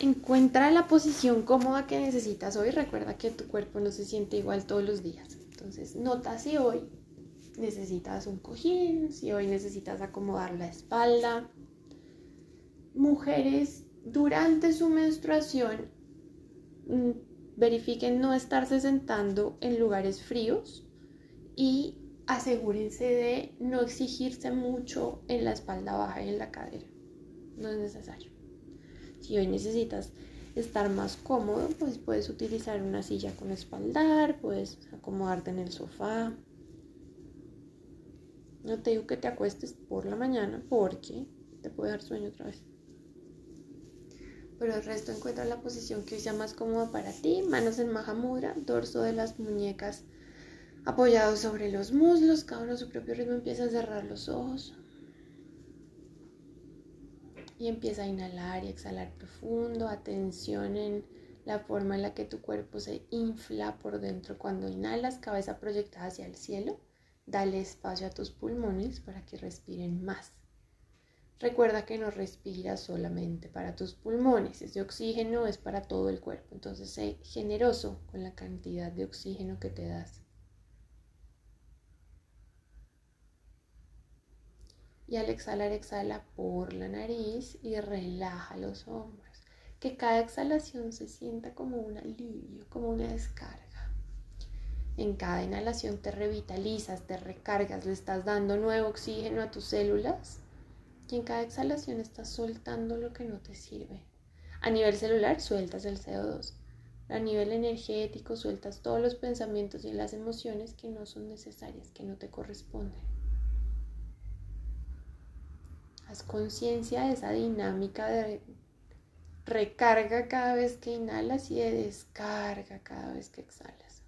encuentra la posición cómoda que necesitas hoy. Recuerda que tu cuerpo no se siente igual todos los días. Entonces, nota si hoy necesitas un cojín, si hoy necesitas acomodar la espalda. Mujeres durante su menstruación mm, verifiquen no estarse sentando en lugares fríos y asegúrense de no exigirse mucho en la espalda baja y en la cadera. No es necesario. Si hoy necesitas estar más cómodo, pues puedes utilizar una silla con espaldar, puedes acomodarte en el sofá. No te digo que te acuestes por la mañana porque te puede dar sueño otra vez. Pero el resto encuentra la posición que sea más cómoda para ti. Manos en Mahamudra, dorso de las muñecas apoyados sobre los muslos. Cada uno a su propio ritmo empieza a cerrar los ojos. Y empieza a inhalar y exhalar profundo. Atención en la forma en la que tu cuerpo se infla por dentro cuando inhalas, cabeza proyectada hacia el cielo. Dale espacio a tus pulmones para que respiren más. Recuerda que no respiras solamente para tus pulmones, ese oxígeno es para todo el cuerpo, entonces sé generoso con la cantidad de oxígeno que te das. Y al exhalar, exhala por la nariz y relaja los hombros. Que cada exhalación se sienta como un alivio, como una descarga. En cada inhalación te revitalizas, te recargas, le estás dando nuevo oxígeno a tus células y en cada exhalación estás soltando lo que no te sirve. A nivel celular sueltas el CO2. A nivel energético sueltas todos los pensamientos y las emociones que no son necesarias, que no te corresponden. Haz conciencia de esa dinámica de recarga cada vez que inhalas y de descarga cada vez que exhalas.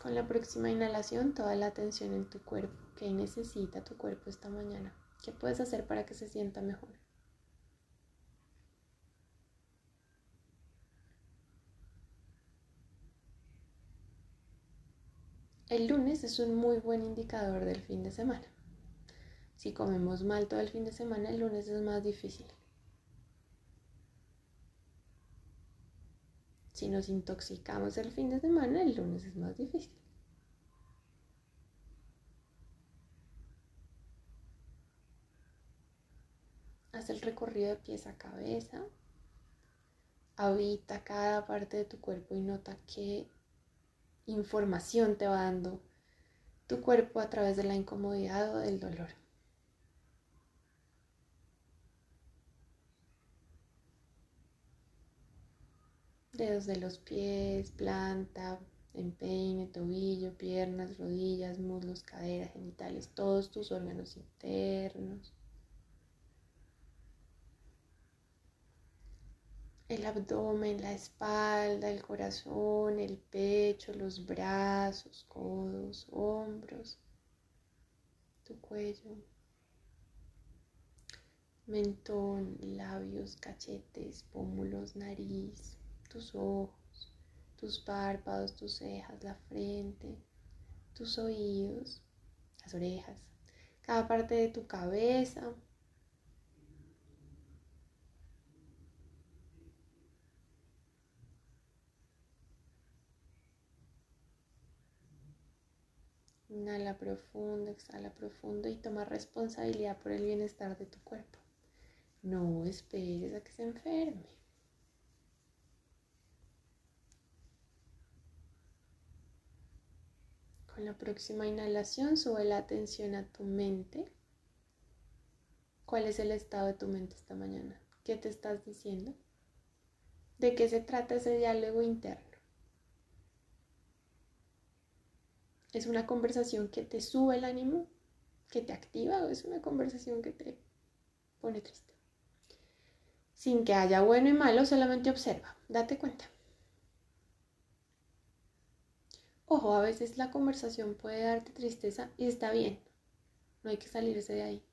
Con la próxima inhalación, toda la atención en tu cuerpo. ¿Qué necesita tu cuerpo esta mañana? ¿Qué puedes hacer para que se sienta mejor? El lunes es un muy buen indicador del fin de semana. Si comemos mal todo el fin de semana, el lunes es más difícil. Si nos intoxicamos el fin de semana, el lunes es más difícil. Haz el recorrido de pies a cabeza. Habita cada parte de tu cuerpo y nota qué información te va dando tu cuerpo a través de la incomodidad o del dolor. dedos de los pies, planta, empeine, tobillo, piernas, rodillas, muslos, caderas, genitales, todos tus órganos internos. El abdomen, la espalda, el corazón, el pecho, los brazos, codos, hombros, tu cuello, mentón, labios, cachetes, pómulos, nariz, tus ojos, tus párpados, tus cejas, la frente, tus oídos, las orejas, cada parte de tu cabeza. Inhala profundo, exhala profundo y toma responsabilidad por el bienestar de tu cuerpo. No esperes a que se enferme. Con la próxima inhalación sube la atención a tu mente. ¿Cuál es el estado de tu mente esta mañana? ¿Qué te estás diciendo? ¿De qué se trata ese diálogo interno? ¿Es una conversación que te sube el ánimo? ¿Que te activa? ¿O es una conversación que te pone triste? Sin que haya bueno y malo, solamente observa, date cuenta. Ojo, a veces la conversación puede darte tristeza y está bien. No hay que salirse de ahí.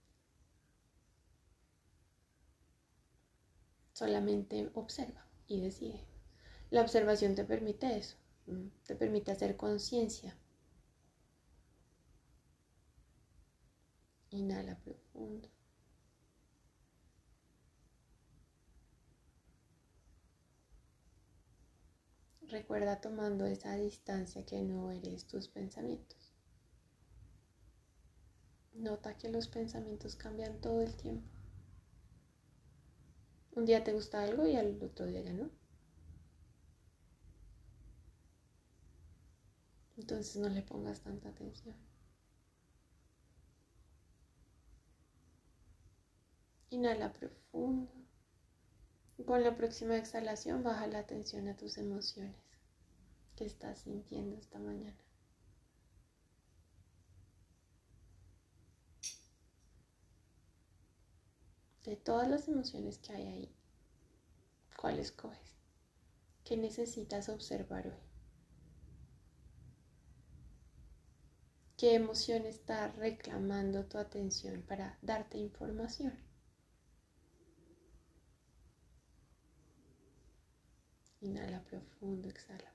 Solamente observa y decide. La observación te permite eso, te permite hacer conciencia. Inhala profundo. Recuerda tomando esa distancia que no eres tus pensamientos. Nota que los pensamientos cambian todo el tiempo. Un día te gusta algo y al otro día ya no. Entonces no le pongas tanta atención. Inhala profundo. Con la próxima exhalación baja la atención a tus emociones que estás sintiendo esta mañana. De todas las emociones que hay ahí, ¿cuál escoges? ¿Qué necesitas observar hoy? ¿Qué emoción está reclamando tu atención para darte información? Inhala profundo, exhala.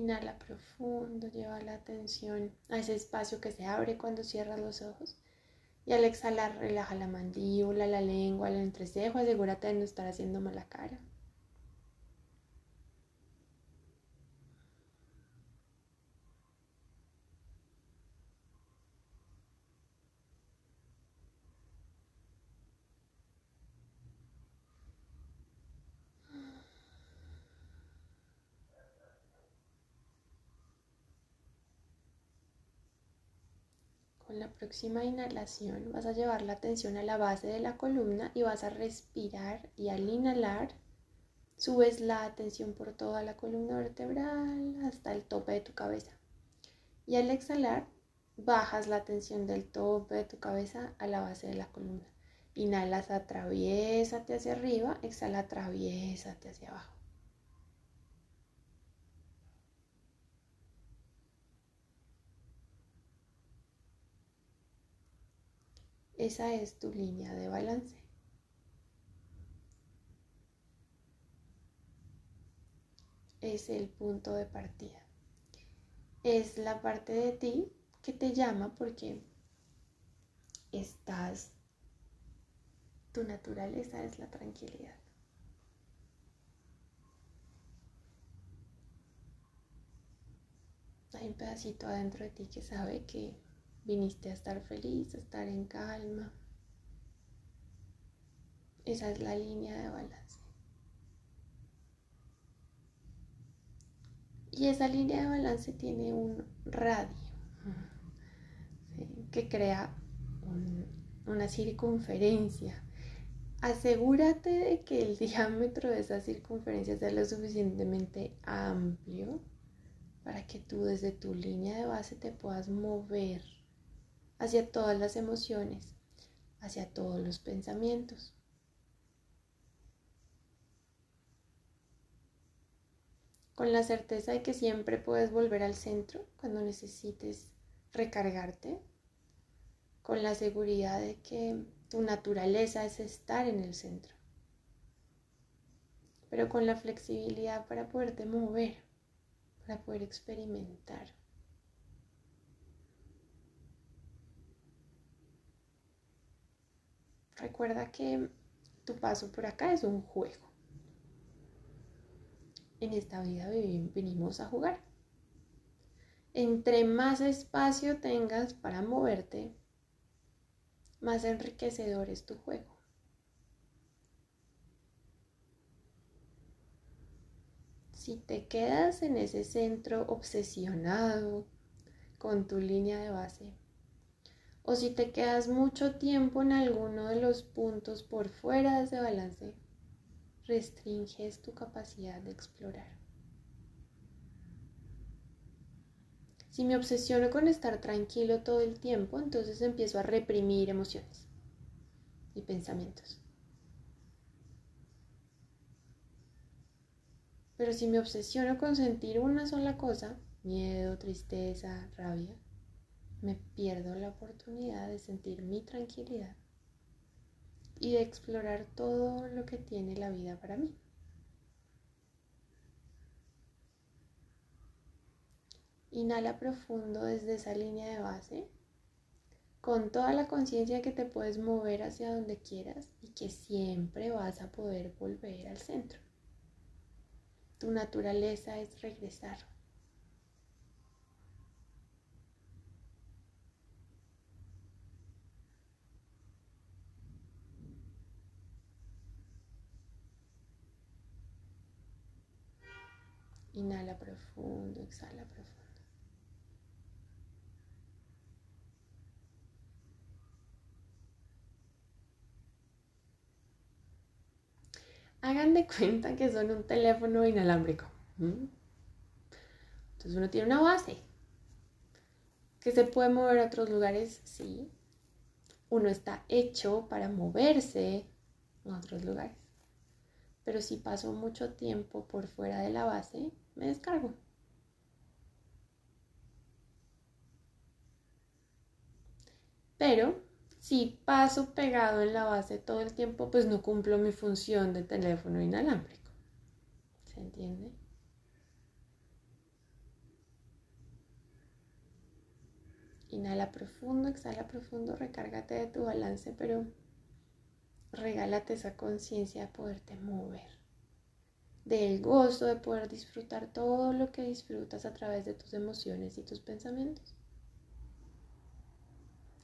Inhala profundo, lleva la atención a ese espacio que se abre cuando cierras los ojos. Y al exhalar, relaja la mandíbula, la lengua, el entrecejo. Asegúrate de no estar haciendo mala cara. Con la próxima inhalación vas a llevar la atención a la base de la columna y vas a respirar y al inhalar subes la atención por toda la columna vertebral hasta el tope de tu cabeza. Y al exhalar bajas la atención del tope de tu cabeza a la base de la columna. Inhalas, atraviésate hacia arriba, exhala, atraviésate hacia abajo. Esa es tu línea de balance. Es el punto de partida. Es la parte de ti que te llama porque estás, tu naturaleza es la tranquilidad. Hay un pedacito adentro de ti que sabe que Viniste a estar feliz, a estar en calma. Esa es la línea de balance. Y esa línea de balance tiene un radio que crea una circunferencia. Asegúrate de que el diámetro de esa circunferencia sea lo suficientemente amplio para que tú desde tu línea de base te puedas mover hacia todas las emociones, hacia todos los pensamientos. Con la certeza de que siempre puedes volver al centro cuando necesites recargarte, con la seguridad de que tu naturaleza es estar en el centro, pero con la flexibilidad para poderte mover, para poder experimentar. Recuerda que tu paso por acá es un juego. En esta vida venimos a jugar. Entre más espacio tengas para moverte, más enriquecedor es tu juego. Si te quedas en ese centro obsesionado con tu línea de base, o si te quedas mucho tiempo en alguno de los puntos por fuera de ese balance, restringes tu capacidad de explorar. Si me obsesiono con estar tranquilo todo el tiempo, entonces empiezo a reprimir emociones y pensamientos. Pero si me obsesiono con sentir una sola cosa, miedo, tristeza, rabia, me pierdo la oportunidad de sentir mi tranquilidad y de explorar todo lo que tiene la vida para mí. Inhala profundo desde esa línea de base, con toda la conciencia que te puedes mover hacia donde quieras y que siempre vas a poder volver al centro. Tu naturaleza es regresar. Inhala profundo, exhala profundo. Hagan de cuenta que son un teléfono inalámbrico. Entonces uno tiene una base. ¿Que se puede mover a otros lugares? Sí. Uno está hecho para moverse a otros lugares. Pero si paso mucho tiempo por fuera de la base, me descargo. Pero si paso pegado en la base todo el tiempo, pues no cumplo mi función de teléfono inalámbrico. ¿Se entiende? Inhala profundo, exhala profundo, recárgate de tu balance, pero regálate esa conciencia de poderte mover, del gozo de poder disfrutar todo lo que disfrutas a través de tus emociones y tus pensamientos.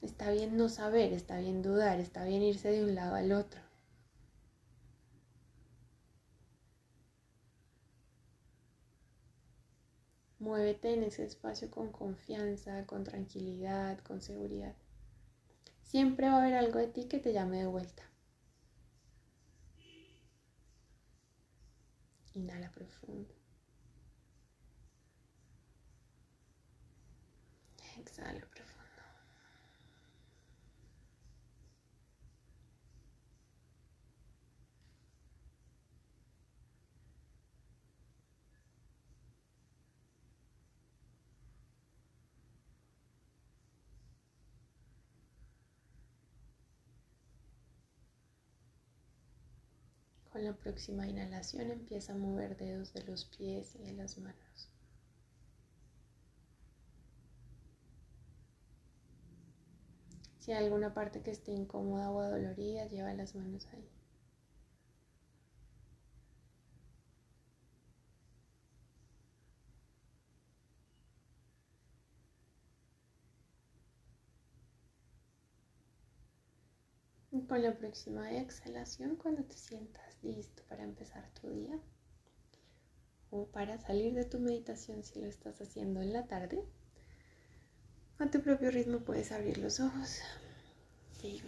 Está bien no saber, está bien dudar, está bien irse de un lado al otro. Muévete en ese espacio con confianza, con tranquilidad, con seguridad. Siempre va a haber algo de ti que te llame de vuelta. Inhala profundo. Exhala profundo. Con la próxima inhalación empieza a mover dedos de los pies y de las manos. Si hay alguna parte que esté incómoda o adolorida, lleva las manos ahí. Con la próxima exhalación, cuando te sientas listo para empezar tu día o para salir de tu meditación si lo estás haciendo en la tarde, a tu propio ritmo puedes abrir los ojos y